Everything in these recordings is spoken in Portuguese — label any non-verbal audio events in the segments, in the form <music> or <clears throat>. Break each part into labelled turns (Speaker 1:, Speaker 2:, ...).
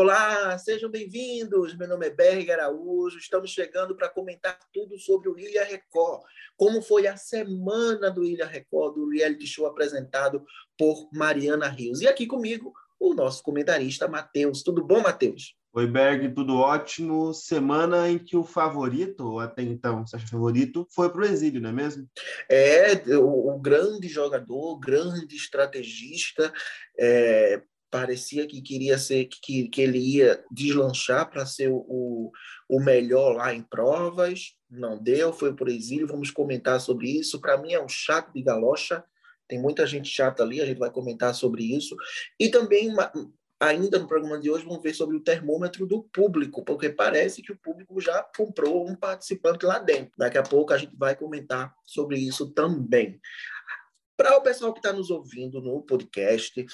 Speaker 1: Olá, sejam bem-vindos. Meu nome é Berg Araújo. Estamos chegando para comentar tudo sobre o Ilha Record. Como foi a semana do Ilha Record, do reality show apresentado por Mariana Rios. E aqui comigo, o nosso comentarista, Matheus. Tudo bom, Matheus?
Speaker 2: Oi, Berg, tudo ótimo. Semana em que o favorito, até então, você acha favorito, foi para o exílio, não é mesmo?
Speaker 1: É, o, o grande jogador, o grande estrategista, é, parecia que queria ser que, que ele ia deslanchar para ser o, o melhor lá em provas, não deu, foi por exílio, vamos comentar sobre isso. Para mim é um chato de galocha, tem muita gente chata ali, a gente vai comentar sobre isso. E também, ainda no programa de hoje, vamos ver sobre o termômetro do público, porque parece que o público já comprou um participante lá dentro. Daqui a pouco a gente vai comentar sobre isso também. Para o pessoal que está nos ouvindo no podcast,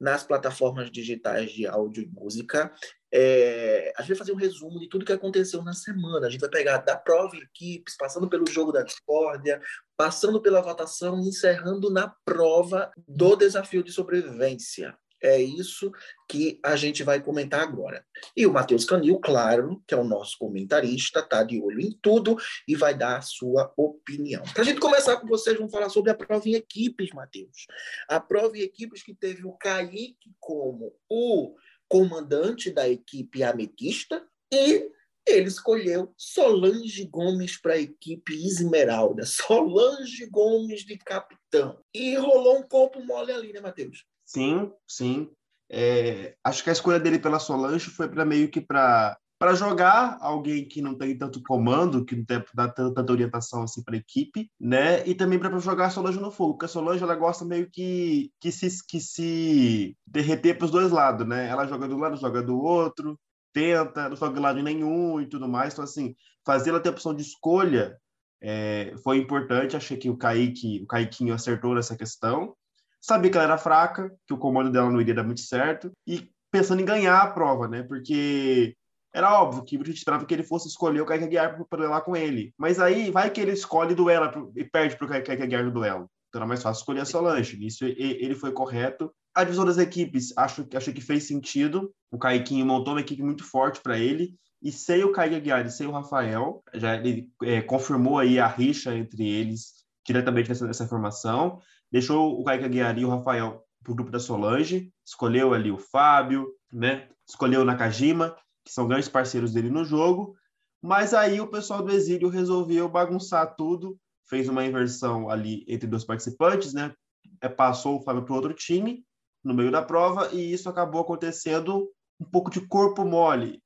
Speaker 1: nas plataformas digitais de áudio e música. É, a gente vai fazer um resumo de tudo que aconteceu na semana. A gente vai pegar da prova em equipes, passando pelo jogo da discórdia, passando pela votação, encerrando na prova do desafio de sobrevivência. É isso que a gente vai comentar agora. E o Matheus Canil, claro, que é o nosso comentarista, tá de olho em tudo e vai dar a sua opinião. Para a gente começar com vocês, vamos falar sobre a prova em equipes, Matheus. A prova em equipes que teve o Kaique como o comandante da equipe ametista e ele escolheu Solange Gomes para a equipe Esmeralda. Solange Gomes de capitão. E rolou um corpo mole ali, né, Matheus?
Speaker 2: Sim, sim. É, acho que a escolha dele pela Solange foi para meio que para para jogar alguém que não tem tanto comando, que não tem dá tanta orientação assim para a equipe, né? E também para jogar a Solange no fogo, porque a Solange ela gosta meio que que se que se derreter para os dois lados, né? Ela joga do lado, joga do outro, tenta, não joga de lado nenhum e tudo mais. Então assim, fazer ela ter opção de escolha é, foi importante. Achei que o Kaique, o Kaiquinho acertou nessa questão. Sabia que ela era fraca, que o comando dela não iria dar muito certo, e pensando em ganhar a prova, né? Porque era óbvio que a gente esperava que ele fosse escolher o Kaique Aguiar para duelar com ele. Mas aí vai que ele escolhe duela e perde para o Kaique Aguiar no duelo. Então era mais fácil escolher a Solange. Isso ele foi correto. A divisão das equipes, acho, acho que fez sentido. O Kaiquinho montou uma equipe muito forte para ele. E sem o Kaique Aguiar e sem o Rafael, já ele é, confirmou aí a rixa entre eles diretamente nessa, nessa formação deixou o Kaique Aguiar e o Rafael para o grupo da Solange, escolheu ali o Fábio, né? escolheu o Nakajima, que são grandes parceiros dele no jogo, mas aí o pessoal do exílio resolveu bagunçar tudo, fez uma inversão ali entre dois participantes, né? É, passou o Fábio para outro time no meio da prova e isso acabou acontecendo um pouco de corpo mole,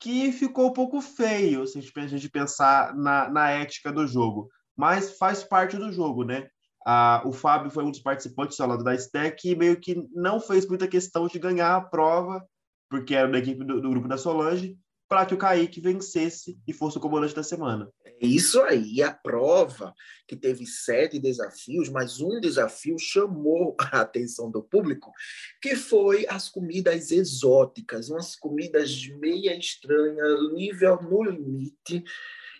Speaker 2: que ficou um pouco feio se a gente pensar na, na ética do jogo, mas faz parte do jogo, né? Ah, o Fábio foi um dos participantes ao lado da STEC e meio que não fez muita questão de ganhar a prova, porque era da equipe do, do grupo da Solange, para que o Kaique vencesse e fosse o comandante da semana.
Speaker 1: É isso aí, a prova que teve sete desafios, mas um desafio chamou a atenção do público, que foi as comidas exóticas, umas comidas meia estranhas, nível no limite,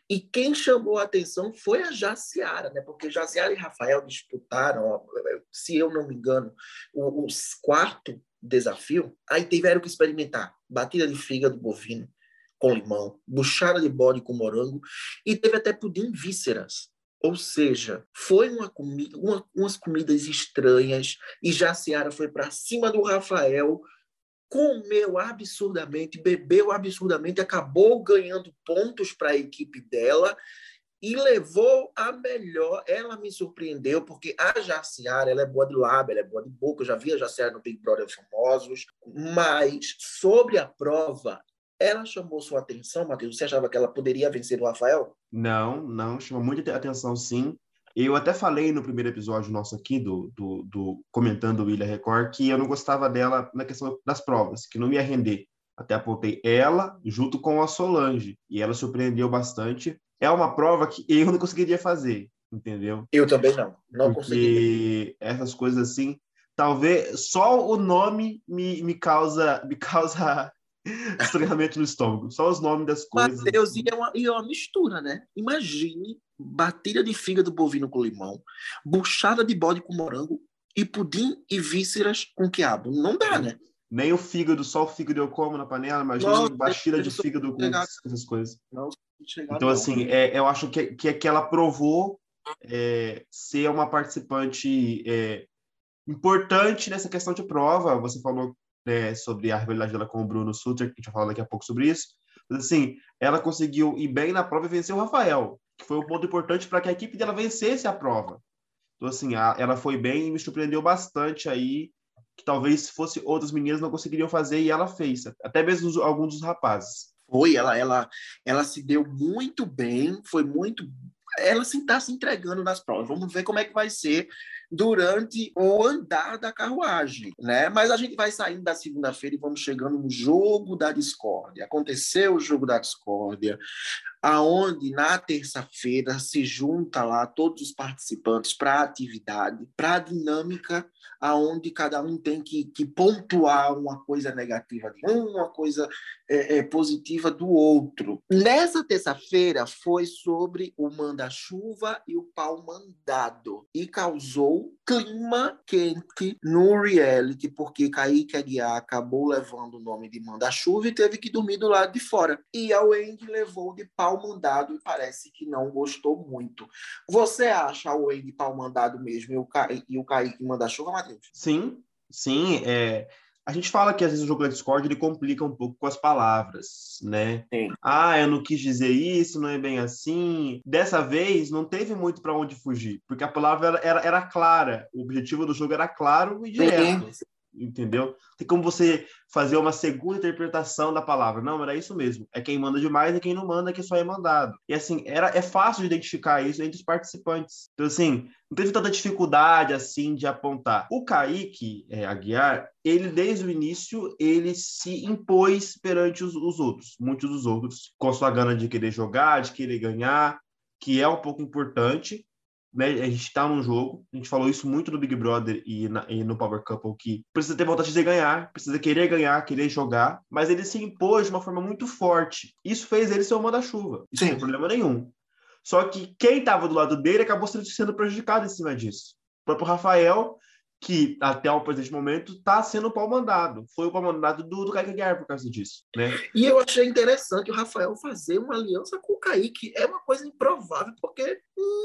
Speaker 1: e quem chamou a atenção foi a Jaciara, né? porque Jaciara e Rafael disputaram, se eu não me engano, o, o quarto desafio. Aí tiveram que experimentar batida de fígado bovino com limão, buchada de bode com morango e teve até pudim vísceras. Ou seja, foi uma comida, uma, umas comidas estranhas e Jaciara foi para cima do Rafael comeu absurdamente, bebeu absurdamente, acabou ganhando pontos para a equipe dela e levou a melhor. Ela me surpreendeu, porque a Jaciara ela é boa de lábio, ela é boa de boca. Eu já vi a Jaciara no Big Brother Famosos, mas sobre a prova, ela chamou sua atenção, Matheus? Você achava que ela poderia vencer o Rafael?
Speaker 2: Não, não, chamou muita atenção, sim. Eu até falei no primeiro episódio nosso aqui, do, do, do comentando o Ilha Record, que eu não gostava dela na questão das provas, que não ia render. Até apontei ela junto com a Solange, e ela surpreendeu bastante. É uma prova que eu não conseguiria fazer, entendeu?
Speaker 1: Eu também não, não
Speaker 2: Porque conseguiria. essas coisas assim, talvez só o nome me, me causa me causa <laughs> estranhamento no estômago. Só os nomes das coisas.
Speaker 1: Mateus, e é uma, e é uma mistura, né? Imagine batida de fígado bovino com limão, buchada de bode com morango e pudim e vísceras com quiabo. Não dá, né?
Speaker 2: Nem o fígado, só o fígado eu como na panela, imagina uma baixira de fígado com essas coisas. Não, então, assim, é, eu acho que, que, que ela provou é, ser uma participante é, importante nessa questão de prova. Você falou né, sobre a rivalidade dela com o Bruno Suter, que a gente vai falar daqui a pouco sobre isso. Mas, assim, ela conseguiu ir bem na prova e vencer o Rafael, que foi um ponto importante para que a equipe dela vencesse a prova. Então, assim, a, ela foi bem e me surpreendeu bastante aí, que talvez se fosse outras meninas não conseguiriam fazer e ela fez, até mesmo alguns dos rapazes.
Speaker 1: Foi, ela, ela, ela se deu muito bem, foi muito ela está se entregando nas provas. Vamos ver como é que vai ser durante o andar da carruagem, né? Mas a gente vai saindo da segunda-feira e vamos chegando no jogo da discórdia. Aconteceu o jogo da discórdia, aonde na terça-feira se junta lá todos os participantes para a atividade, para a dinâmica, aonde cada um tem que, que pontuar uma coisa negativa de um, uma coisa é, é, positiva do outro. Nessa terça-feira foi sobre o manda-chuva e o pau mandado e causou clima quente no reality, porque Kaique Aguiar acabou levando o nome de manda-chuva e teve que dormir do lado de fora. E a Wendy levou de pau mandado e parece que não gostou muito. Você acha a Wendy pau mandado mesmo e o, Ca... e o Kaique manda-chuva, Matheus?
Speaker 2: Sim, sim. É... A gente fala que às vezes o jogo da Discord ele complica um pouco com as palavras, né? Sim. Ah, eu não quis dizer isso, não é bem assim. Dessa vez não teve muito para onde fugir, porque a palavra era, era, era, clara, o objetivo do jogo era claro e direto. Sim entendeu? Tem como você fazer uma segunda interpretação da palavra. Não, era isso mesmo. É quem manda demais e quem não manda que só é mandado. E assim, era, é fácil de identificar isso entre os participantes. Então, assim, não teve tanta dificuldade assim de apontar. O Kaique é, Aguiar, ele desde o início, ele se impôs perante os, os outros, muitos dos outros, com a sua gana de querer jogar, de querer ganhar, que é um pouco importante, né, a gente está num jogo, a gente falou isso muito no Big Brother e, na, e, no Power Couple, que precisa ter vontade de ganhar, precisa querer ganhar, querer jogar, mas ele se impôs de uma forma muito forte. Isso fez ele ser o manda-chuva, sem problema nenhum. Só que quem estava do lado dele acabou sendo prejudicado em cima disso. O próprio Rafael que até o presente momento está sendo o pau mandado. Foi o pau mandado do, do Kaique Guerra por causa disso, né?
Speaker 1: E eu achei interessante o Rafael fazer uma aliança com o Kaique. É uma coisa improvável, porque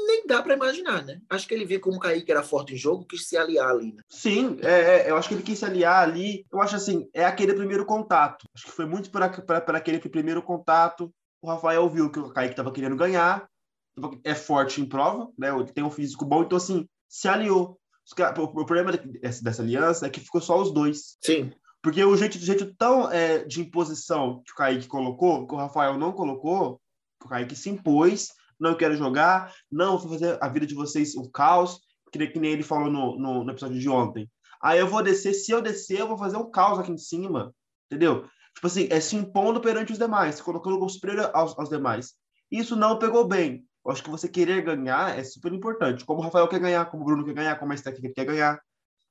Speaker 1: nem dá para imaginar, né? Acho que ele viu como o Kaique era forte em jogo, quis se aliar ali, né?
Speaker 2: Sim, é, é, eu acho que ele quis se aliar ali. Eu acho assim, é aquele primeiro contato. Acho que foi muito por aquele primeiro contato. O Rafael viu que o Kaique estava querendo ganhar, é forte em prova, né? Tem um físico bom, então assim, se aliou o problema dessa aliança é que ficou só os dois.
Speaker 1: Sim.
Speaker 2: Porque o jeito, jeito tão é, de imposição que o Kaique colocou, que o Rafael não colocou, o Kaique se impôs, não quero jogar, não vou fazer a vida de vocês um caos, que, que nem ele falou no, no, no, episódio de ontem. Aí eu vou descer, se eu descer, eu vou fazer um caos aqui em cima, entendeu? Tipo assim, é se impondo perante os demais, colocando como superior aos, aos demais. Isso não pegou bem. Eu acho que você querer ganhar é super importante. Como o Rafael quer ganhar, como o Bruno quer ganhar, como a Esther quer ganhar.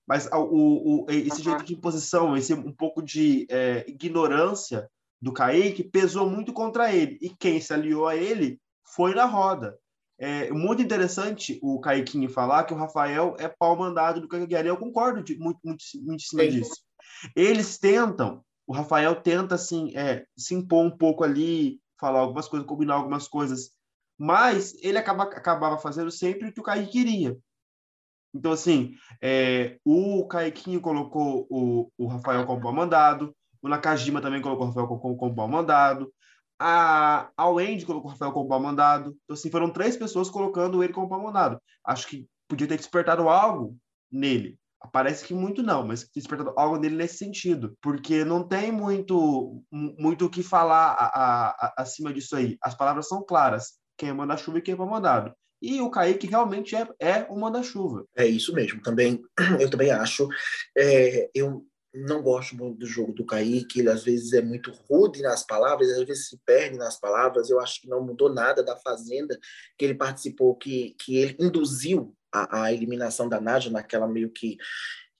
Speaker 2: Mas o, o, esse jeito de imposição, esse um pouco de é, ignorância do Kaique pesou muito contra ele. E quem se aliou a ele foi na roda. É muito interessante o Kaiquinho falar que o Rafael é pau mandado do Kaique Eu concordo de, muito, muito, muito em cima disso. Eles tentam, o Rafael tenta assim, é, se impor um pouco ali, falar algumas coisas, combinar algumas coisas mas ele acaba, acabava fazendo sempre o que o Kaique queria. Então, assim, é, o Kaiquinho colocou o, o Rafael como pau mandado, o Nakajima também colocou o Rafael como, como pau mandado, a, a Wendy colocou o Rafael como pau mandado. Então, assim, foram três pessoas colocando ele como pau mandado. Acho que podia ter despertado algo nele. Parece que muito não, mas despertado algo nele nesse sentido, porque não tem muito muito o que falar a, a, acima disso aí. As palavras são claras quem é manda-chuva e quem é mandado. E o Kaique realmente é, é o manda-chuva.
Speaker 1: É isso mesmo. Também, <clears throat> eu também acho. É, eu não gosto muito do jogo do Kaique. Ele às vezes é muito rude nas palavras, às vezes se perde nas palavras. Eu acho que não mudou nada da Fazenda que ele participou, que, que ele induziu a, a eliminação da Nádia, naquela meio que,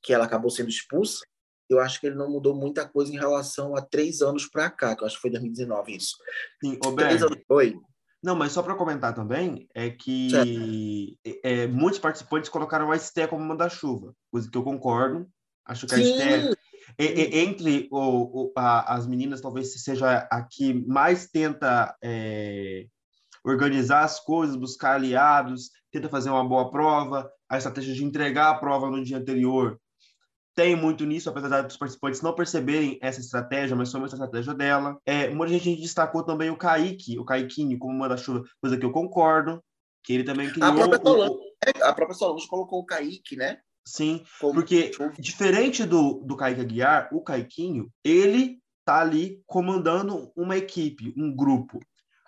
Speaker 1: que ela acabou sendo expulsa eu acho que ele não mudou muita coisa em relação a três anos para cá, que eu acho que foi 2019 isso.
Speaker 2: Sim, Roberto, anos... Oi. Não, mas só para comentar também, é que é, muitos participantes colocaram a Esté como manda-chuva, coisa que eu concordo. Acho que a Esté entre o, o, a, as meninas, talvez seja a que mais tenta é, organizar as coisas, buscar aliados, tenta fazer uma boa prova, a estratégia de entregar a prova no dia anterior tem muito nisso, apesar dos participantes não perceberem essa estratégia, mas foi uma estratégia dela. É, muita gente destacou também o Kaique, o Kaiquinho, como uma das chuva, coisa que eu concordo, que ele também criou...
Speaker 1: A própria Solange, o... a própria Solange colocou o Kaique, né?
Speaker 2: Sim, como... porque diferente do, do Kaique Aguiar, o Kaiquinho, ele tá ali comandando uma equipe, um grupo,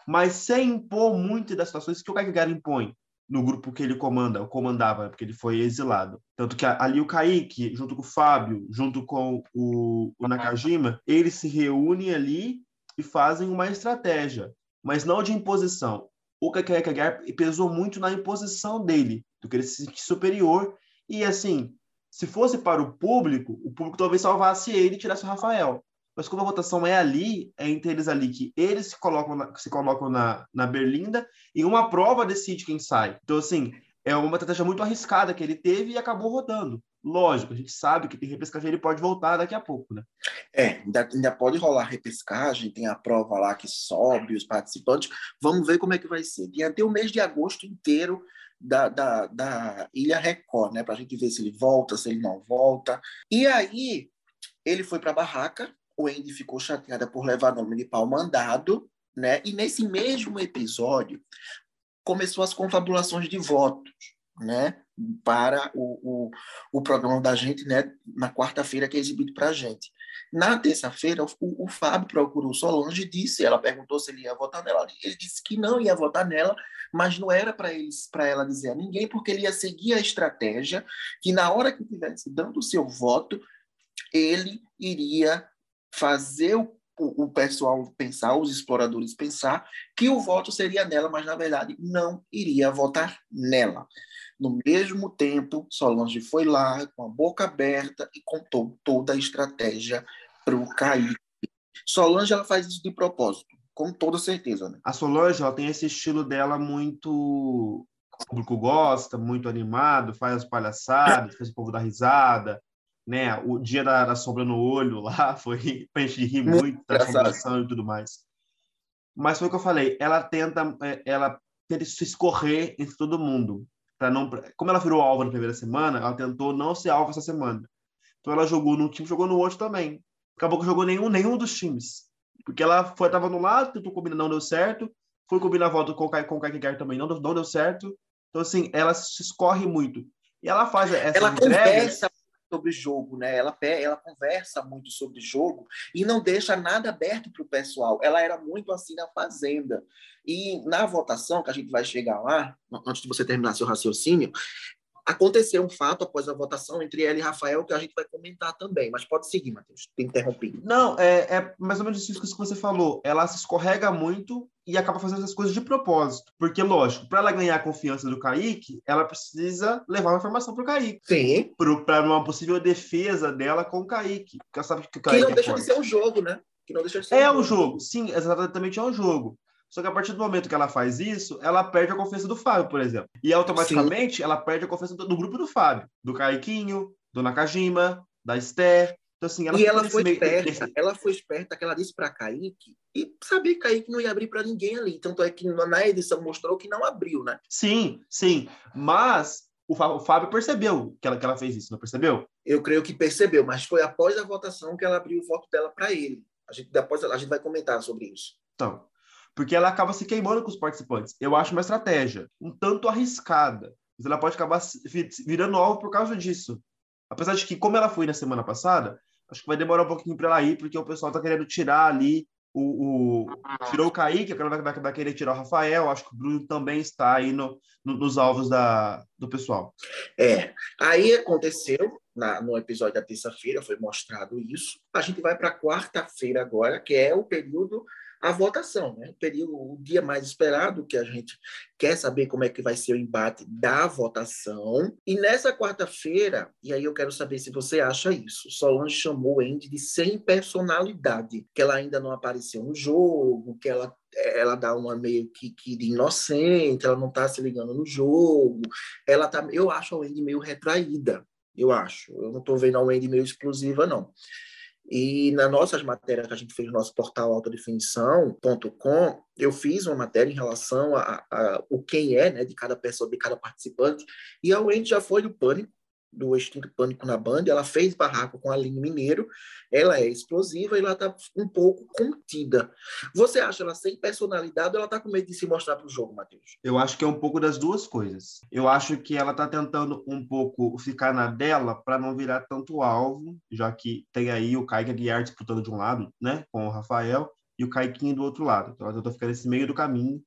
Speaker 2: mas sem impor muito das situações que o Kaique Aguiar impõe no grupo que ele comanda, comandava, porque ele foi exilado. Tanto que ali o Kaique, junto com o Fábio, junto com o, o Nakajima, eles se reúnem ali e fazem uma estratégia, mas não de imposição. O Kaique Aguiar pesou muito na imposição dele, do que ele se sentir superior. E assim, se fosse para o público, o público talvez salvasse ele e tirasse o Rafael. Mas como a votação é ali, é entre eles ali que eles se colocam na, se colocam na, na Berlinda e uma prova decide quem sai. Então, assim, é uma estratégia muito arriscada que ele teve e acabou rodando. Lógico, a gente sabe que tem repescagem, ele pode voltar daqui a pouco, né?
Speaker 1: É, ainda, ainda pode rolar repescagem, tem a prova lá que sobe os participantes. Vamos ver como é que vai ser. Tem até o mês de agosto inteiro da, da, da Ilha Record, né? Para a gente ver se ele volta, se ele não volta. E aí, ele foi para a barraca, o Andy ficou chateada por levar nome de pau mandado, né? E nesse mesmo episódio começou as confabulações de votos, né? Para o, o, o programa da gente, né? Na quarta-feira que é exibido para a gente. Na terça-feira, o, o Fábio procurou Solange e disse, ela perguntou se ele ia votar nela. Ele disse que não ia votar nela, mas não era para ela dizer a ninguém, porque ele ia seguir a estratégia que na hora que estivesse dando o seu voto, ele iria fazer o, o, pessoal pensar, os exploradores pensar, que o voto seria nela, mas na verdade não iria votar nela. No mesmo tempo, Solange foi lá com a boca aberta e contou toda a estratégia para o Kaique. Solange ela faz isso de propósito, com toda certeza. Né?
Speaker 2: A Solange ela tem esse estilo dela muito o público gosta, muito animado, faz as palhaçadas, faz o povo dar risada, né? O dia da, da sombra no olho lá <laughs> foi pra gente rir muito da assombração e tudo mais. Mas foi o que eu falei, ela tenta, é, ela tenta se escorrer entre todo mundo. para não Como ela virou alvo na primeira semana, ela tentou não ser alvo essa semana. Então ela jogou num time, jogou no outro também. Acabou que jogou nenhum, nenhum dos times. Porque ela foi, tava no lado, tentou combinar, não deu certo. Foi combinar a volta com, com o também, não, não deu certo. Então, assim, ela se escorre muito. E ela faz essa
Speaker 1: Ela conversa sobre jogo, né? Ela, ela conversa muito sobre jogo e não deixa nada aberto para o pessoal. Ela era muito assim na Fazenda. E na votação, que a gente vai chegar lá, antes de você terminar seu raciocínio, aconteceu um fato após a votação entre ela e Rafael que a gente vai comentar também, mas pode seguir, Matheus, te interrompi.
Speaker 2: Não, é, é mais ou menos isso que você falou. Ela se escorrega muito e acaba fazendo essas coisas de propósito. Porque, lógico, para ela ganhar a confiança do Kaique, ela precisa levar uma informação para o Kaique.
Speaker 1: Sim.
Speaker 2: Para uma possível defesa dela com o Kaique. Porque ela sabe que o
Speaker 1: Kaique
Speaker 2: que
Speaker 1: não é deixa forte. de ser um jogo, né?
Speaker 2: Que não deixa de ser é um jogo. jogo. Sim, exatamente é um jogo. Só que a partir do momento que ela faz isso, ela perde a confiança do Fábio, por exemplo. E automaticamente Sim. ela perde a confiança do, do, grupo do Fábio, do Kaiquinho, do Nakajima, da Esther. Então, assim,
Speaker 1: ela e ela foi meio... esperta, ela foi esperta que ela disse para Kaique e sabia que Kaique não ia abrir para ninguém ali. Tanto é que na edição mostrou que não abriu, né?
Speaker 2: Sim, sim. Mas o Fábio percebeu que ela, que ela fez isso, não percebeu?
Speaker 1: Eu creio que percebeu, mas foi após a votação que ela abriu o voto dela para ele. A gente, depois a gente vai comentar sobre isso.
Speaker 2: Então, porque ela acaba se queimando com os participantes. Eu acho uma estratégia um tanto arriscada, mas ela pode acabar virando alvo por causa disso. Apesar de que, como ela foi na semana passada, acho que vai demorar um pouquinho para ela ir, porque o pessoal está querendo tirar ali o, o, tirou o Kaique, agora vai, vai, vai, querer tirar o Rafael, acho que o Bruno também está aí no, no, nos alvos da, do pessoal.
Speaker 1: É, aí aconteceu, na, no episódio da terça-feira, foi mostrado isso. A gente vai para quarta-feira agora, que é o período a votação, né? o período, o dia mais esperado, que a gente quer saber como é que vai ser o embate da votação. E nessa quarta-feira, e aí eu quero saber se você acha isso, Solange chamou Andy de sem personalidade, que ela ainda não apareceu no jogo, que ela ela dá uma meio que, que de inocente, ela não está se ligando no jogo, ela tá, eu acho a Wendy meio retraída, eu acho, eu não estou vendo a Wendy meio explosiva, não. E nas nossas matérias que a gente fez no nosso portal autodefinição.com, eu fiz uma matéria em relação a, a, o quem é, né, de cada pessoa, de cada participante, e a Wendy já foi do pânico, do Extinto Pânico na Band, ela fez barraco com a Aline Mineiro, ela é explosiva e ela está um pouco contida. Você acha ela sem personalidade ou ela está com medo de se mostrar para o jogo, Matheus?
Speaker 2: Eu acho que é um pouco das duas coisas. Eu acho que ela está tentando um pouco ficar na dela para não virar tanto alvo, já que tem aí o Kaique Aguiar disputando de um lado, né, com o Rafael, e o Caiquinho do outro lado. Então ela tentou ficar nesse meio do caminho.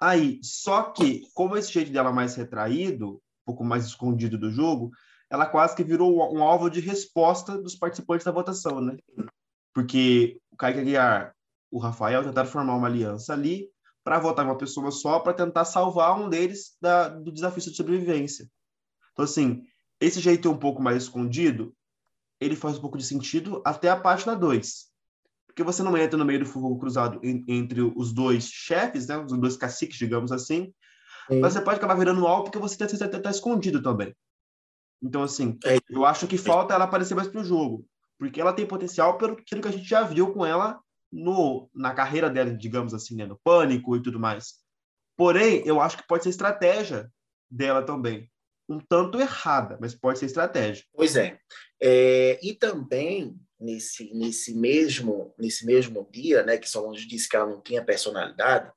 Speaker 2: Aí, só que, como esse jeito dela mais retraído, um pouco mais escondido do jogo, ela quase que virou um alvo de resposta dos participantes da votação, né? Porque o Kaique Aguiar, o Rafael tentaram formar uma aliança ali para votar em uma pessoa só para tentar salvar um deles da, do desafio de sobrevivência. Então, assim, esse jeito um pouco mais escondido, ele faz um pouco de sentido até a página 2. Porque você não entra no meio do fogo cruzado entre os dois chefes, né, os dois caciques, digamos assim, Sim. mas você pode acabar virando alvo porque você está tá, tá escondido também. Então, assim, é. eu acho que falta ela aparecer mais pro jogo, porque ela tem potencial pelo que a gente já viu com ela no, na carreira dela, digamos assim, né, no pânico e tudo mais. Porém, eu acho que pode ser estratégia dela também. Um tanto errada, mas pode ser estratégia.
Speaker 1: Pois é. é e também, nesse, nesse, mesmo, nesse mesmo dia, né, que Solange disse que ela não tinha personalidade,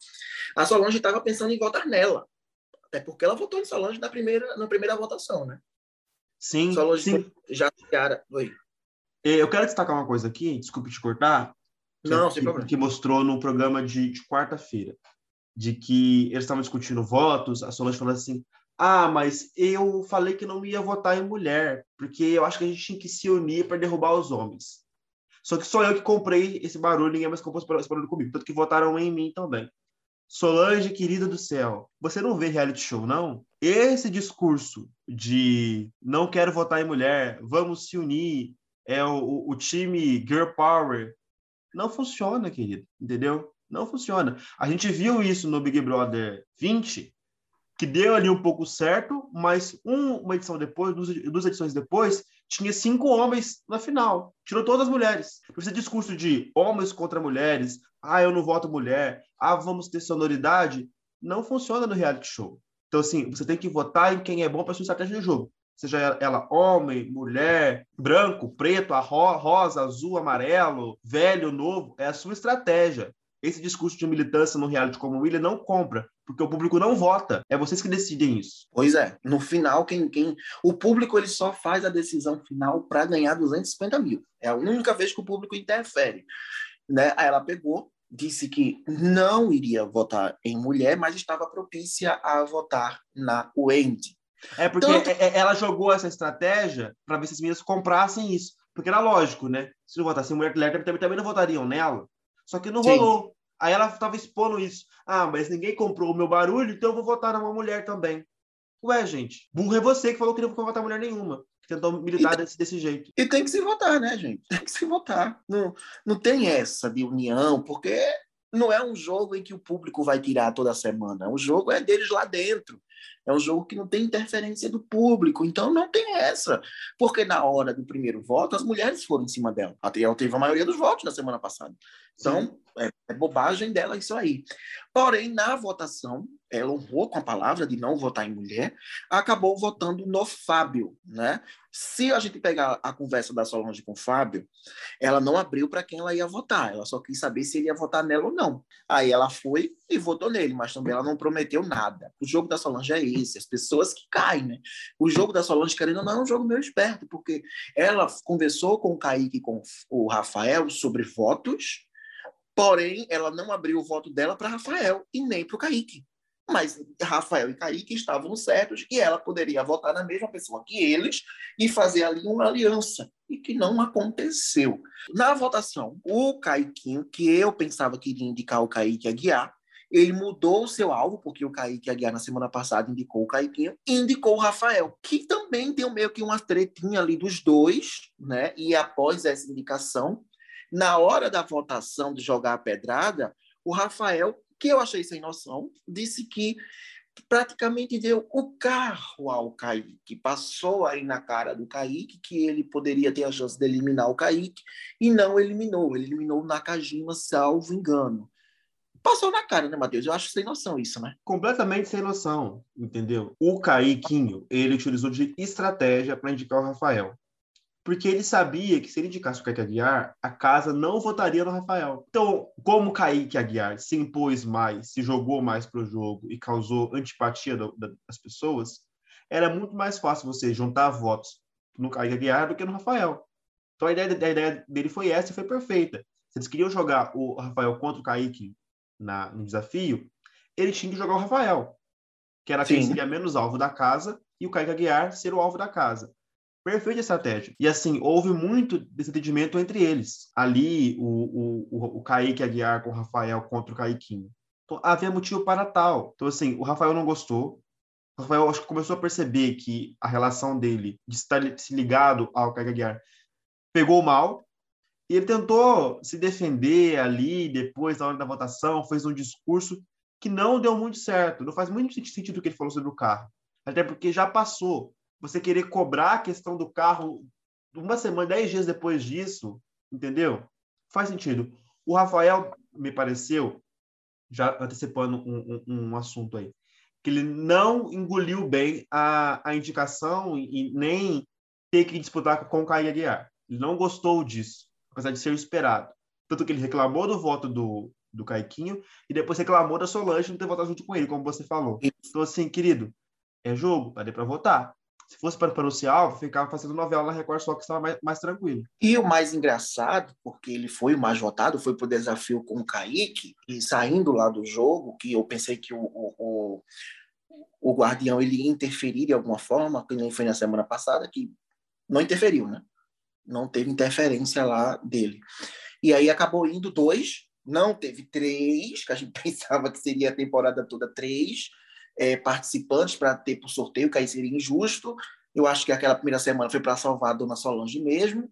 Speaker 1: a Solange estava pensando em votar nela. Até porque ela votou em Solange na primeira, na primeira votação, né?
Speaker 2: Sim,
Speaker 1: Só
Speaker 2: sim.
Speaker 1: Já cara, oi.
Speaker 2: Eu quero destacar uma coisa aqui, desculpe te cortar.
Speaker 1: Que, Não, sem problema.
Speaker 2: Que mostrou no programa de, de quarta-feira, de que eles estavam discutindo votos, a Solange falou assim, ah, mas eu falei que não ia votar em mulher, porque eu acho que a gente tinha que se unir para derrubar os homens. Só que sou eu que comprei esse barulho, ninguém mais comprou esse barulho comigo, tanto que votaram em mim também. Solange, querida do céu, você não vê reality show, não? Esse discurso de não quero votar em mulher, vamos se unir, é o, o time Girl Power, não funciona, querido, entendeu? Não funciona. A gente viu isso no Big Brother 20, que deu ali um pouco certo, mas um, uma edição depois, duas, duas edições depois, tinha cinco homens na final. Tirou todas as mulheres. Esse discurso de homens contra mulheres, ah, eu não voto mulher, ah, vamos ter sonoridade, não funciona no reality show. Então, assim, você tem que votar em quem é bom para sua estratégia de jogo. Seja ela homem, mulher, branco, preto, rosa, azul, amarelo, velho, novo, é a sua estratégia. Esse discurso de militância no reality como o William não compra, porque o público não vota. É vocês que decidem isso.
Speaker 1: Pois é. No final, quem, quem... o público ele só faz a decisão final para ganhar 250 mil. É a única vez que o público interfere. Né? Aí ela pegou, disse que não iria votar em mulher, mas estava propícia a votar na Wendy.
Speaker 2: É porque Tanto... É, é, ela jogou essa estratégia para ver se as meninas comprassem isso. Porque era lógico, né? Se não votassem mulher, também, também não votariam nela. Só que não Sim. rolou. Aí ela estava expondo isso. Ah, mas ninguém comprou o meu barulho, então eu vou votar numa mulher também. Ué, gente, burro é você que falou que não vou votar mulher nenhuma tentou militar desse, desse jeito.
Speaker 1: E tem que se votar, né, gente? Tem que se votar. Não, não tem essa de união, porque não é um jogo em que o público vai tirar toda semana. O jogo é deles lá dentro. É um jogo que não tem interferência do público, então não tem essa. Porque na hora do primeiro voto, as mulheres foram em cima dela. Até ela teve a maioria dos votos na semana passada. Então, é, é, bobagem dela isso aí. Porém, na votação, ela honrou com a palavra de não votar em mulher, acabou votando no Fábio, né? Se a gente pegar a conversa da Solange com o Fábio, ela não abriu para quem ela ia votar, ela só quis saber se ele ia votar nela ou não. Aí ela foi e votou nele, mas também ela não prometeu nada. O jogo da Solange é esse, as pessoas que caem, né? O jogo da Solange, querendo ou não, é um jogo meio esperto, porque ela conversou com o Kaique e com o Rafael sobre votos, porém ela não abriu o voto dela para Rafael e nem para o Kaique. Mas Rafael e Kaique estavam certos e ela poderia votar na mesma pessoa que eles e fazer ali uma aliança, e que não aconteceu. Na votação, o Caiquinho, que eu pensava que iria indicar o Kaique Aguiar, ele mudou o seu alvo, porque o Kaique Aguiar na semana passada indicou o Caiquinho, indicou o Rafael, que também tem meio que uma tretinha ali dos dois, né? E após essa indicação, na hora da votação de jogar a pedrada, o Rafael, que eu achei sem noção, disse que praticamente deu o carro ao Kaique, passou aí na cara do Kaique que ele poderia ter a chance de eliminar o Kaique e não eliminou, ele eliminou o Nakajima, salvo engano. Passou na cara, né, Matheus? Eu acho sem noção isso, né?
Speaker 2: Completamente sem noção, entendeu? O Kaiquinho, ele utilizou de estratégia para indicar o Rafael porque ele sabia que se ele indicasse o Kaique Aguiar, a casa não votaria no Rafael. Então, como o Kaique Aguiar se impôs mais, se jogou mais para o jogo e causou antipatia do, da, das pessoas, era muito mais fácil você juntar votos no Kaique Aguiar do que no Rafael. Então, a ideia, a ideia dele foi essa e foi perfeita. Se eles queriam jogar o Rafael contra o Kaique na, no desafio, ele tinha que jogar o Rafael, que era quem seria menos alvo da casa, e o Kaique Aguiar ser o alvo da casa. Perfeita estratégia. E assim, houve muito desentendimento entre eles. Ali, o, o, o Kaique Aguiar com o Rafael contra o Kaiquinho. Então, havia motivo para tal. Então, assim, o Rafael não gostou. O Rafael acho que começou a perceber que a relação dele, de estar se ligado ao Kaique Aguiar, pegou mal. E ele tentou se defender ali, depois, na hora da votação, fez um discurso que não deu muito certo. Não faz muito sentido o que ele falou sobre o carro. Até porque já passou você querer cobrar a questão do carro uma semana, dez dias depois disso, entendeu? Faz sentido. O Rafael, me pareceu, já antecipando um, um, um assunto aí, que ele não engoliu bem a, a indicação e, e nem ter que disputar com o Caio Aguiar. Ele não gostou disso, apesar de ser esperado. Tanto que ele reclamou do voto do, do Caiquinho e depois reclamou da Solange não ter votado junto com ele, como você falou. Então, assim, querido, é jogo, vai para votar. Se fosse para anunciar alvo, ficava fazendo novela na Record só que estava mais, mais tranquilo.
Speaker 1: E o mais engraçado, porque ele foi o mais votado, foi para o desafio com o Kaique, e saindo lá do jogo, que eu pensei que o, o, o Guardião ele ia interferir de alguma forma, que nem foi na semana passada, que não interferiu, né? Não teve interferência lá dele. E aí acabou indo dois, não teve três, que a gente <laughs> pensava que seria a temporada toda três, é, participantes para ter por sorteio, que aí seria injusto. Eu acho que aquela primeira semana foi para salvar a Dona Solange mesmo.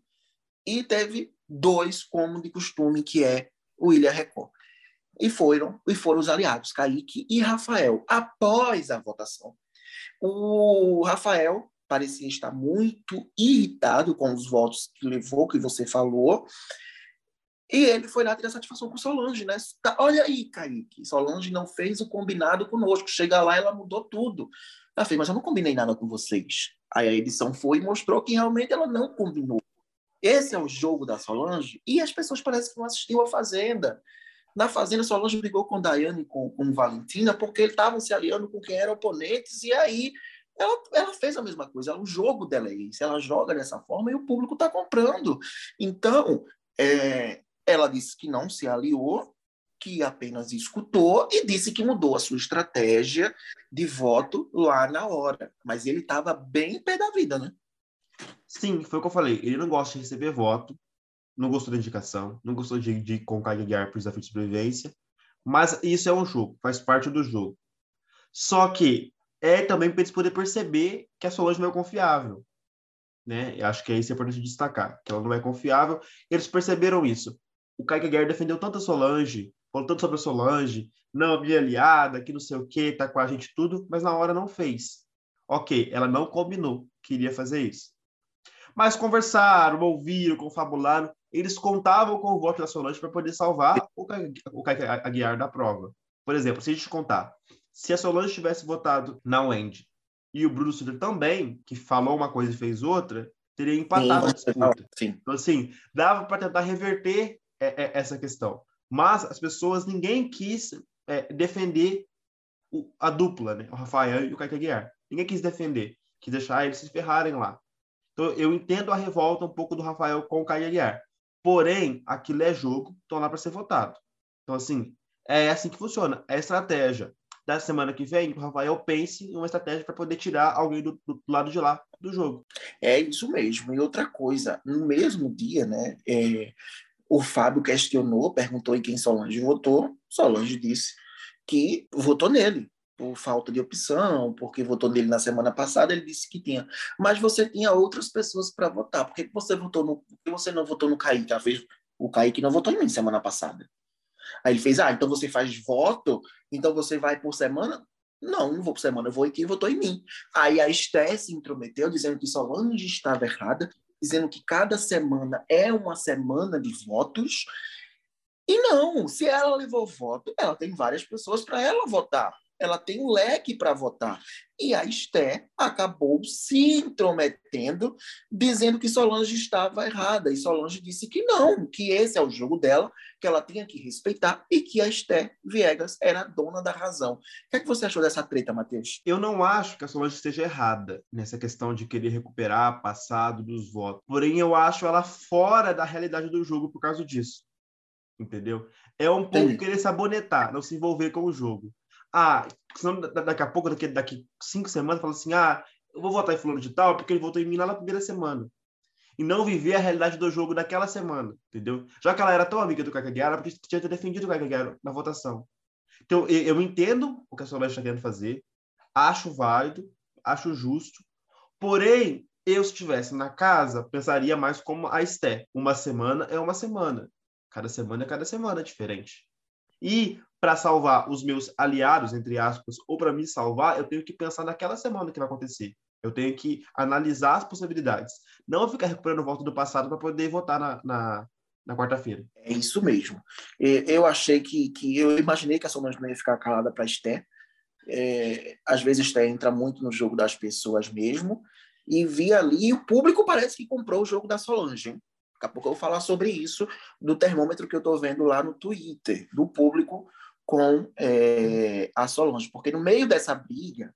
Speaker 1: E teve dois, como de costume, que é o Ilha Record. E foram, e foram os aliados, Kaique e Rafael. Após a votação, o Rafael parecia estar muito irritado com os votos que levou, que você falou, e ele foi lá ter satisfação com Solange, né? Tá, olha aí, Kaique, Solange não fez o combinado conosco. Chega lá, ela mudou tudo. Ela fez, mas eu não combinei nada com vocês. Aí a edição foi e mostrou que realmente ela não combinou. Esse é o jogo da Solange. E as pessoas parecem que não assistiam a Fazenda. Na Fazenda, Solange brigou com Daiane e com, com Valentina porque eles estavam se aliando com quem eram oponentes. E aí ela, ela fez a mesma coisa. o jogo dela é esse. Ela joga dessa forma e o público está comprando. Então, é, ela disse que não se aliou, que apenas escutou e disse que mudou a sua estratégia de voto lá na hora. Mas ele estava bem pé da vida, né?
Speaker 2: Sim, foi o que eu falei. Ele não gosta de receber voto, não gostou da indicação, não gostou de, de para o desafio de sobrevivência. Mas isso é um jogo, faz parte do jogo. Só que é também para eles poderem perceber que a Solange não é confiável. Né? Eu acho que é isso é importante destacar, que ela não é confiável. Eles perceberam isso o Kaique Guerra defendeu tanto a Solange, falou tanto sobre a Solange, não, minha aliada, que não sei o que, tá com a gente tudo, mas na hora não fez. Ok, ela não combinou que iria fazer isso. Mas conversaram, ouviram, confabularam, eles contavam com o voto da Solange para poder salvar o Kaique, Aguiar da prova. Por exemplo, se a gente contar, se a Solange tivesse votado na Wendy e o Bruno Sutter também, que falou uma coisa e fez outra, teria empatado sim, a disputa. Sim. Então, assim, dava para tentar reverter é, é essa questão. Mas as pessoas, ninguém quis é, defender a dupla, né? o Rafael e o Kaique Aguiar. Ninguém quis defender, quis deixar eles se ferrarem lá. Então, eu entendo a revolta um pouco do Rafael com o Kaique Aguiar. Porém, aquilo é jogo, estão lá para ser votado. Então, assim, é assim que funciona. É estratégia. Da semana que vem, o Rafael pense em uma estratégia para poder tirar alguém do, do, lado de lá do jogo.
Speaker 1: É isso mesmo. E outra coisa, no mesmo dia, né, é, o Fábio questionou, perguntou em quem Solange votou. Solange disse que votou nele, por falta de opção, porque votou nele na semana passada, ele disse que tinha. Mas você tinha outras pessoas para votar. Por que você votou no, por que você não votou no Kaique? Fez, o Kaique não votou em mim semana passada. Aí ele fez, ah, então você faz voto, então você vai por semana. Não, não vou por semana, eu vou em quem votou em mim. Aí a Esté se intrometeu, dizendo que Solange estava errada, dizendo que cada semana é uma semana de votos. E não, se ela levou voto, ela tem várias pessoas para ela votar ela tem um leque para votar. E a Esté acabou se intrometendo, dizendo que Solange estava errada. E Solange disse que não, que esse é o jogo dela, que ela tinha que respeitar e que a Esté Viegas era dona da razão. O que, é que você achou dessa treta, Matheus?
Speaker 2: Eu não acho que a Solange esteja errada nessa questão de querer recuperar passado dos votos. Porém, eu acho ela fora da realidade do jogo por causa disso. Entendeu? É um pouco Sim. querer sabonetar, não se envolver com o jogo. Ah, senão daqui a pouco, daqui, daqui cinco semanas, fala assim: ah, eu vou votar em fulano de tal porque ele votou em mim lá na primeira semana. E não viver a realidade do jogo daquela semana, entendeu? Já que ela era tão amiga do Cacagueira, porque tinha defendido o Cacagueira na votação. Então, eu, eu entendo o que a Solange está querendo fazer, acho válido, acho justo, porém, eu, se estivesse na casa, pensaria mais como a Esté. Uma semana é uma semana. Cada semana é cada semana diferente. E para salvar os meus aliados, entre aspas, ou para me salvar, eu tenho que pensar naquela semana que vai acontecer. Eu tenho que analisar as possibilidades. Não ficar recuperando voto do passado para poder votar na, na, na quarta-feira.
Speaker 1: É isso mesmo. Eu achei que, que eu imaginei que a Solange não ia ficar calada para Esté. É, às vezes Esté entra muito no jogo das pessoas mesmo. E vi ali, o público parece que comprou o jogo da Solange. Hein? Daqui a pouco eu vou falar sobre isso, do termômetro que eu estou vendo lá no Twitter, do público com é, a Solange, porque no meio dessa briga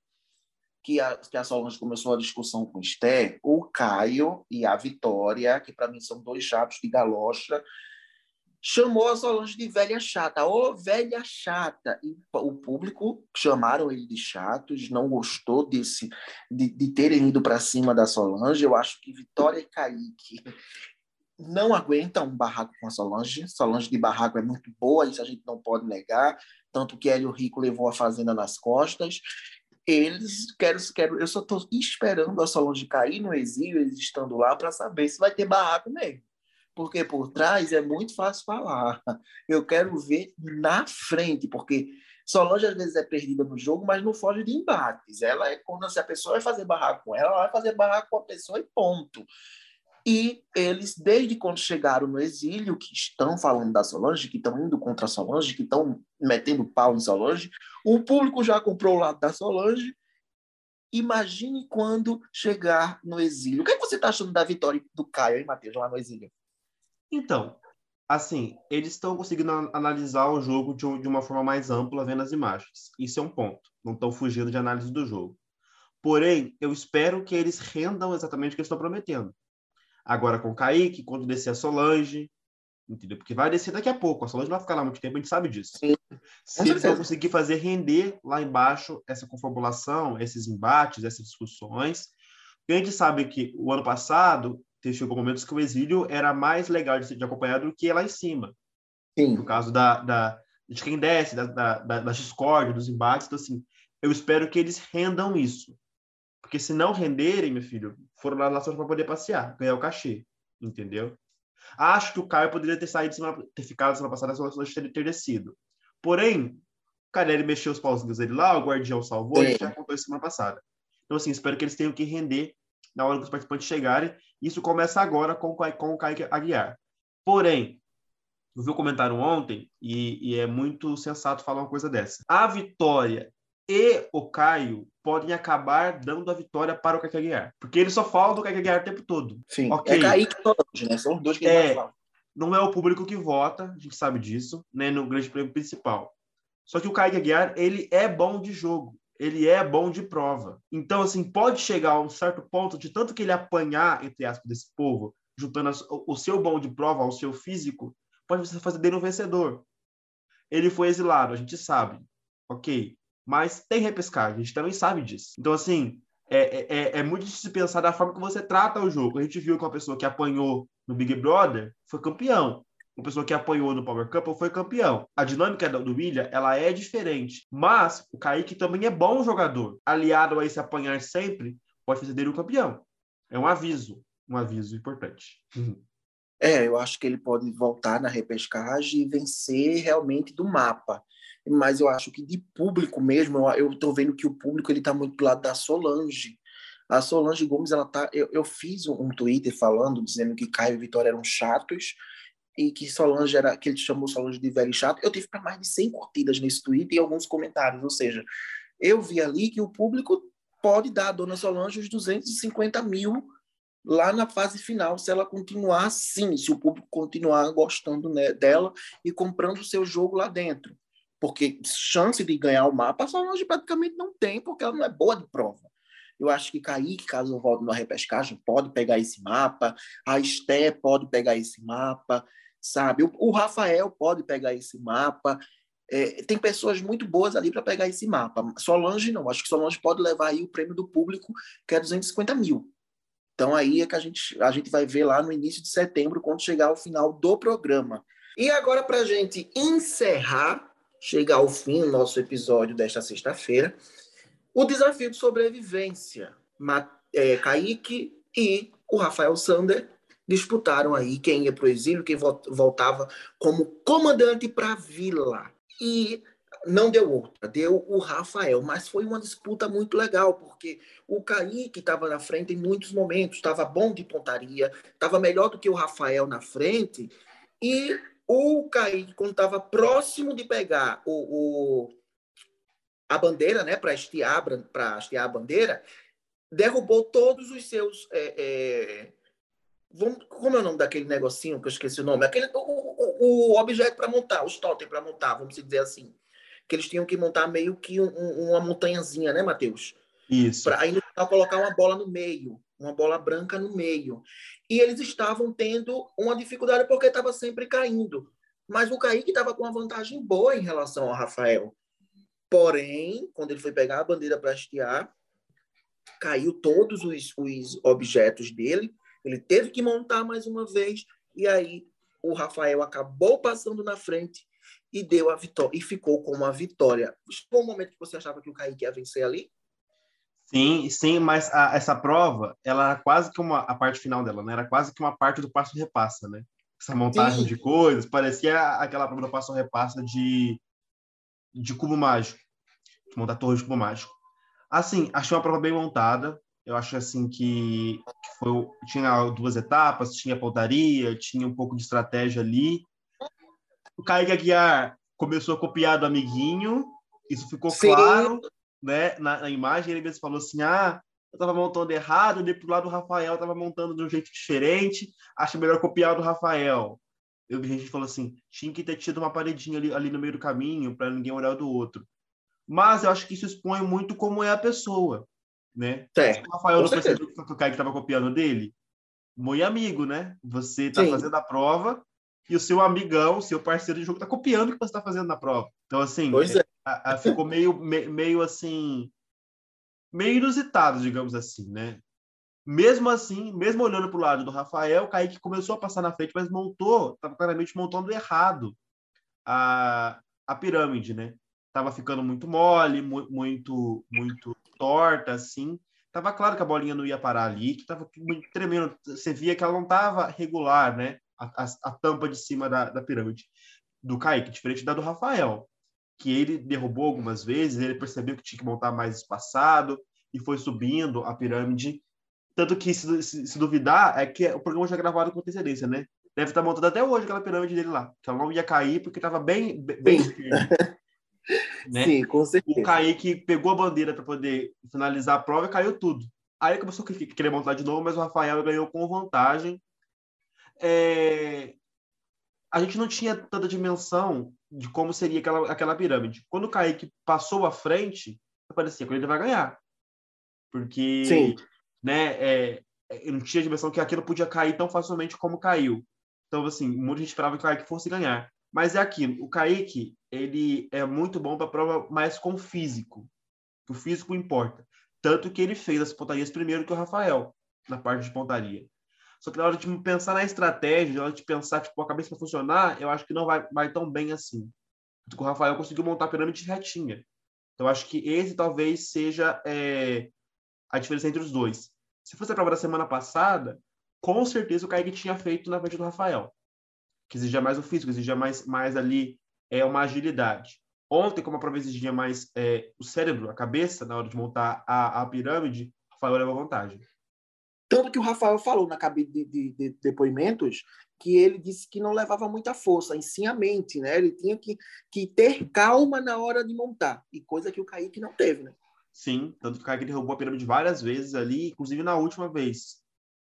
Speaker 1: que a, que a Solange começou a discussão com o Esté, o Caio e a Vitória, que para mim são dois chatos de galocha, chamou a Solange de velha chata. Ô, oh, velha chata! E o público chamaram ele de chatos, não gostou desse de, de terem ido para cima da Solange. Eu acho que Vitória e Kaique não aguenta um barraco com a Solange. Solange de barraco é muito boa, isso a gente não pode negar. Tanto que Hélio Rico levou a fazenda nas costas. Eles quero, quero eu só estou esperando a Solange cair no exílio, eles estando lá, para saber se vai ter barraco mesmo. Porque por trás é muito fácil falar. Eu quero ver na frente, porque Solange às vezes é perdida no jogo, mas não foge de embates. Ela é quando se a pessoa vai fazer barraco com ela, ela vai fazer barraco com a pessoa e ponto. E eles, desde quando chegaram no exílio, que estão falando da Solange, que estão indo contra a Solange, que estão metendo pau em Solange, o público já comprou o lado da Solange. Imagine quando chegar no exílio. O que, é que você está achando da vitória do Caio, hein, Matheus, lá no exílio?
Speaker 2: Então, assim, eles estão conseguindo analisar o jogo de, de uma forma mais ampla, vendo as imagens. Isso é um ponto. Não estão fugindo de análise do jogo. Porém, eu espero que eles rendam exatamente o que eles estão prometendo agora com o Kaique, quando descer a Solange, entendeu? Porque vai descer daqui a pouco, a Solange não vai ficar lá muito tempo, a gente sabe disso. Sim. Se eles vão conseguir fazer render lá embaixo essa confabulação, esses embates, essas discussões, a gente sabe que o ano passado chegou momentos que o exílio era mais legal de ser acompanhar do que lá em cima. Sim. No caso da, da, de quem desce, da, da, da discórdia, dos embates. Então, assim, eu espero que eles rendam isso. Porque se não renderem, meu filho, foram lá na para poder passear, ganhar o cachê, entendeu? Acho que o Caio poderia ter saído, semana, ter ficado semana passada, se ter, ter descido. Porém, o ele mexeu os pauzinhos dele lá, o guardião salvou, e já isso semana passada. Então, assim, espero que eles tenham que render na hora que os participantes chegarem. Isso começa agora com, com o Caio Aguiar. Porém, eu vi o um comentário ontem e, e, é muito sensato falar uma coisa dessa. A vitória e o Caio podem acabar dando a vitória para o Kakaguiar. Porque ele só fala do Kakaguiar o tempo todo.
Speaker 1: Sim, okay. é Kaique e né? São os dois que
Speaker 2: é, falam. Não é o público que vota, a gente sabe disso, né, no grande prêmio principal. Só que o Kaique Aguiar, ele é bom de jogo. Ele é bom de prova. Então, assim, pode chegar a um certo ponto de tanto que ele apanhar, entre aspas, desse povo, juntando o seu bom de prova ao seu físico, pode você fazer dele um vencedor. Ele foi exilado, a gente sabe. Ok mas tem repescagem, a gente também sabe disso. Então, assim, é, é, é, é muito difícil pensar da forma que você trata o jogo. A gente viu que uma pessoa que apanhou no Big Brother foi campeão. Uma pessoa que apanhou no Power Couple foi campeão. A dinâmica do William, ela é diferente. Mas o Kaique também é bom jogador. Aliado a esse apanhar sempre, pode fazer dele o campeão. É um aviso. Um aviso importante.
Speaker 1: É, eu acho que ele pode voltar na repescagem e vencer realmente do mapa. Mas eu acho que de público mesmo, eu estou vendo que o público ele está muito do lado da Solange. A Solange Gomes, ela tá. Eu, eu fiz um Twitter falando, dizendo que Caio e Vitória eram chatos e que Solange era que ele chamou Solange de velho chato. Eu tive para mais de 100 curtidas nesse Twitter e alguns comentários. Ou seja, eu vi ali que o público pode dar a Dona Solange os 250 mil lá na fase final, se ela continuar assim, se o público continuar gostando né, dela e comprando o seu jogo lá dentro. Porque chance de ganhar o mapa, a Solange praticamente não tem, porque ela não é boa de prova. Eu acho que Kaique, caso volte na repescagem, pode pegar esse mapa, a Esté pode pegar esse mapa, sabe? O, o Rafael pode pegar esse mapa. É, tem pessoas muito boas ali para pegar esse mapa. Solange não, acho que Solange pode levar aí o prêmio do público, que é 250 mil. Então aí é que a gente, a gente vai ver lá no início de setembro, quando chegar ao final do programa. E agora, para a gente encerrar, chegar ao fim do nosso episódio desta sexta-feira, o desafio de sobrevivência. É, Kaique e o Rafael Sander disputaram aí quem ia para o exílio, quem voltava como comandante para a vila. E não deu outra, deu o Rafael, mas foi uma disputa muito legal, porque o Kaique estava na frente em muitos momentos, estava bom de pontaria, estava melhor do que o Rafael na frente, e o Kaique, quando estava próximo de pegar o, o a bandeira, né, para estiar, estiar a bandeira, derrubou todos os seus. É, é, vamos, como é o nome daquele negocinho que eu esqueci o nome? Aquele, o, o, o objeto para montar, os totem para montar, vamos dizer assim que eles tinham que montar meio que um, uma montanhazinha, né, Matheus?
Speaker 2: Isso.
Speaker 1: Para aí colocar uma bola no meio, uma bola branca no meio. E eles estavam tendo uma dificuldade porque estava sempre caindo. Mas o Kaique estava com uma vantagem boa em relação ao Rafael. Porém, quando ele foi pegar a bandeira para hastear, caiu todos os, os objetos dele. Ele teve que montar mais uma vez. E aí o Rafael acabou passando na frente e deu a vitória e ficou com uma vitória. Chegou um momento que você achava que o Kaique ia vencer ali?
Speaker 2: Sim, sim, mas a, essa prova, ela era quase que uma a parte final dela, né? Era quase que uma parte do passo repassa, né? Essa montagem sim. de coisas, parecia aquela prova do passo repassa de de cubo mágico, de montar torre de cubo mágico. Assim, achei uma prova bem montada. Eu acho assim que, foi, tinha duas etapas, tinha pontaria, tinha um pouco de estratégia ali o Kaique Aguiar começou a copiar do amiguinho, isso ficou Sim. claro né, na, na, imagem. Ele mesmo falou assim: ah, eu estava montando errado, eu dei pro lado do Rafael, estava montando de um jeito diferente, acho melhor copiar do Rafael. Eu vi gente falou assim: tinha que ter tido uma paredinha ali, ali no meio do caminho para ninguém olhar do outro. Mas eu acho que isso expõe muito como é a pessoa, né?
Speaker 1: Certo.
Speaker 2: O Rafael não percebeu que o Kaique estava copiando dele. Muito amigo, né? Você está fazendo a prova, e o seu amigão, seu parceiro de jogo, está copiando o que você está fazendo na prova. Então, assim,
Speaker 1: é.
Speaker 2: a, a, ficou meio, me, meio assim, meio inusitado, digamos assim, né? Mesmo assim, mesmo olhando para o lado do Rafael, o Kaique começou a passar na frente, mas montou, estava claramente montando errado a, a pirâmide, né? Tava ficando muito mole, muito, muito torta, assim. Tava claro que a bolinha não ia parar ali, que tava muito tremendo. Você via que ela não tava regular, né? A, a, tampa de cima da, da pirâmide do Kaique, diferente da do Rafael, que ele derrubou algumas vezes, ele percebeu que tinha que montar mais espaçado e foi subindo a pirâmide. Tanto que, se, se, se duvidar, é que o programa já é gravado com antecedência, né? Deve estar montando até hoje aquela pirâmide dele lá, que ela não ia cair porque estava bem, bem firme. <laughs>
Speaker 1: né? Sim, com certeza.
Speaker 2: O Kaique pegou a bandeira para poder finalizar a prova e caiu tudo. Aí começou a querer montar de novo, mas o Rafael ganhou com vantagem é, a gente não tinha tanta dimensão de como seria aquela, aquela pirâmide. Quando o Kaique passou à frente, parecia que ele vai ganhar. Porque
Speaker 1: Sim.
Speaker 2: Né, é, eu não tinha dimensão que aquilo podia cair tão facilmente como caiu. Então, assim, muita gente esperava que o Kaique fosse ganhar. Mas é aquilo, o Kaique, ele é muito bom para prova mais com físico. O físico importa. Tanto que ele fez as pontarias primeiro que o Rafael, na parte de pontaria. Só que na hora de pensar na estratégia, na hora de pensar, tipo, a cabeça para funcionar, eu acho que não vai, vai tão bem assim. O Rafael conseguiu montar a pirâmide retinha. Então, acho que esse talvez seja é, a diferença entre os dois. Se fosse a prova da semana passada, com certeza o Kaique tinha feito na frente do Rafael, que exigia mais o físico, exigia mais, mais ali é, uma agilidade. Ontem, como a prova exigia mais é, o cérebro, a cabeça, na hora de montar a, a pirâmide, Rafael levou vantagem.
Speaker 1: Tanto que o Rafael falou na cabine de, de, de, depoimentos que ele disse que não levava muita força, em si a mente, né? Ele tinha que, que ter calma na hora de montar, e coisa que o Kaique não teve, né?
Speaker 2: Sim, tanto que o Kaique derrubou a pirâmide várias vezes ali, inclusive na última vez.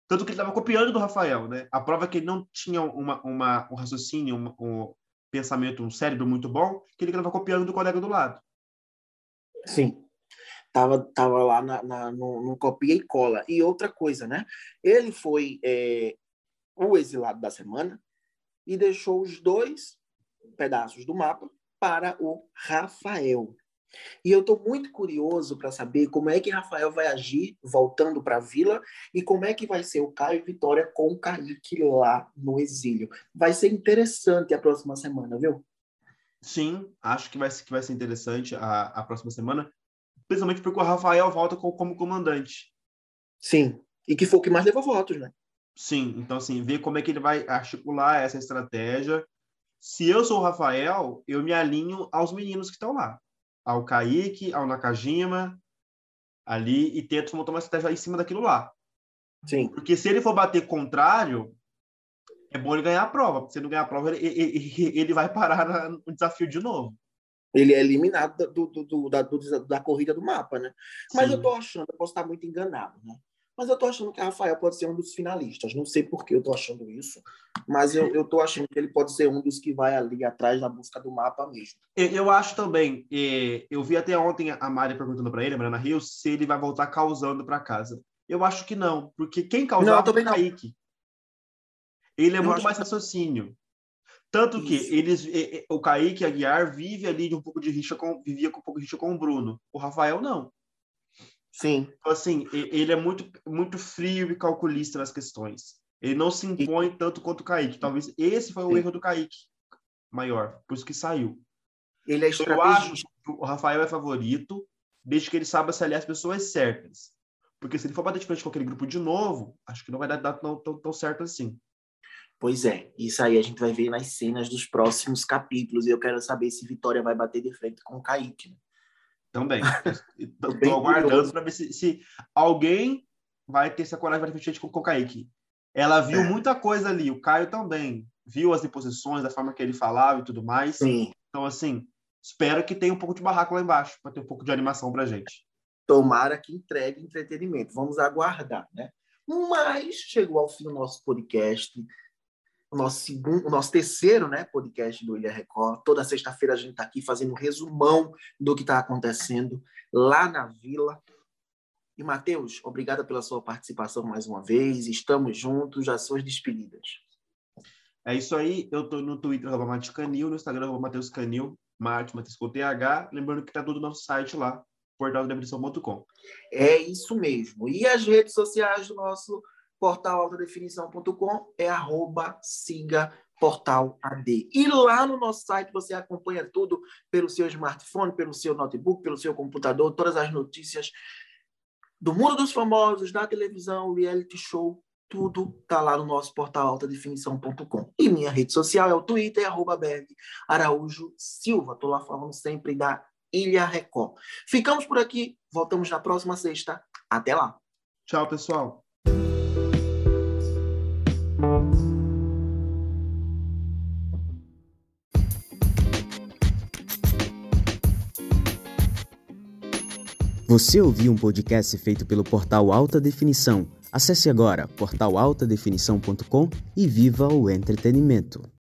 Speaker 2: Tanto que ele estava copiando do Rafael, né? A prova é que ele não tinha uma, uma, um raciocínio, um, um pensamento, um cérebro muito bom, que ele estava copiando do colega do lado.
Speaker 1: Sim tava, tava lá na, na, no, no copia e cola. E outra coisa, né? Ele foi é, o exilado da semana e deixou os dois pedaços do mapa para o Rafael. E eu estou muito curioso para saber como é que Rafael vai agir voltando para a vila e como é que vai ser o Caio Vitória com o Kaique lá no exílio. Vai ser interessante a próxima semana, viu?
Speaker 2: Sim, acho que vai, que vai ser interessante a, a próxima semana principalmente porque o Rafael volta como comandante.
Speaker 1: Sim, e que foi o que mais levou votos, né?
Speaker 2: Sim, então assim, ver como é que ele vai articular essa estratégia. Se eu sou o Rafael, eu me alinho aos meninos que estão lá. Ao Kaique, ao Nakajima, ali, e tento montar uma estratégia em cima daquilo lá.
Speaker 1: Sim.
Speaker 2: Porque se ele for bater contrário, é bom ele ganhar a prova. Porque se ele não ganhar a prova, ele, ele, ele vai parar no desafio de novo
Speaker 1: ele é eliminado do, do, do, da, da corrida do mapa, né? Mas Sim. eu tô achando, eu posso estar muito enganado, né? Mas eu tô achando que Rafael pode ser um dos finalistas. Não sei por que eu tô achando isso, mas eu, eu tô achando que ele pode ser um dos que vai ali atrás na busca do mapa mesmo.
Speaker 2: Eu, eu acho também. eu vi até ontem a Mari perguntando para ele, a Mariana Rios, se ele vai voltar causando para casa. Eu acho que não, porque quem causava não, é o Kaique. Ele é eu muito mais raciocínio. Tanto que eles, o Kaique Aguiar vive ali de um pouco de rixa com, vivia com um pouco de rixa com o Bruno. O Rafael não.
Speaker 1: Sim.
Speaker 2: Então, assim, ele é muito, muito frio e calculista nas questões. Ele não se impõe e... tanto quanto o Kaique. Talvez esse foi o Sim. erro do Kaique maior, por isso que saiu.
Speaker 1: Ele é
Speaker 2: Eu acho que o Rafael é favorito, desde que ele saiba se aliar as pessoas certas. Porque se ele for bater de frente com aquele grupo de novo, acho que não vai dar tão, tão, tão certo assim.
Speaker 1: Pois é, isso aí a gente vai ver nas cenas dos próximos capítulos. E eu quero saber se Vitória vai bater de frente com o Kaique. Né?
Speaker 2: Também. <laughs> Estou aguardando para ver se, se, alguém vai ter essa coragem de frente com, com o Kaique. Ela viu é. muita coisa ali, o Caio também. Viu as imposições, a forma que ele falava e tudo mais.
Speaker 1: Sim.
Speaker 2: Então, assim, espero que tenha um pouco de barraco lá embaixo, para ter um pouco de animação para gente.
Speaker 1: Tomara que entregue entretenimento. Vamos aguardar, né? Mas chegou ao fim do nosso podcast o nosso segundo, o nosso terceiro, né, podcast do Ilha Record. Toda sexta-feira a gente está aqui fazendo um resumão do que está acontecendo lá na Vila. E Matheus, obrigada pela sua participação mais uma vez. Estamos juntos, as suas despedidas.
Speaker 2: É isso aí. Eu estou no Twitter, arroba Matheus Canil, no Instagram, arroba Matheus Canil, Marte, Matheus com TH. Lembrando que está tudo no nosso site lá, portaldebreção.com.
Speaker 1: É isso mesmo. E as redes sociais do nosso portal altadefinição.com é arroba siga portal AD. E lá no nosso site você acompanha tudo pelo seu smartphone, pelo seu notebook, pelo seu computador, todas as notícias do mundo dos famosos, da televisão, reality show, tudo tá lá no nosso portal altadefinição.com. E minha rede social é o Twitter, arroba Berg Araújo Silva. Tô lá falando sempre da Ilha Record. Ficamos por aqui, voltamos na próxima sexta. Até lá.
Speaker 2: Tchau, pessoal.
Speaker 3: Você ouviu um podcast feito pelo portal Alta Definição. Acesse agora portalaltadefinição.com e viva o entretenimento.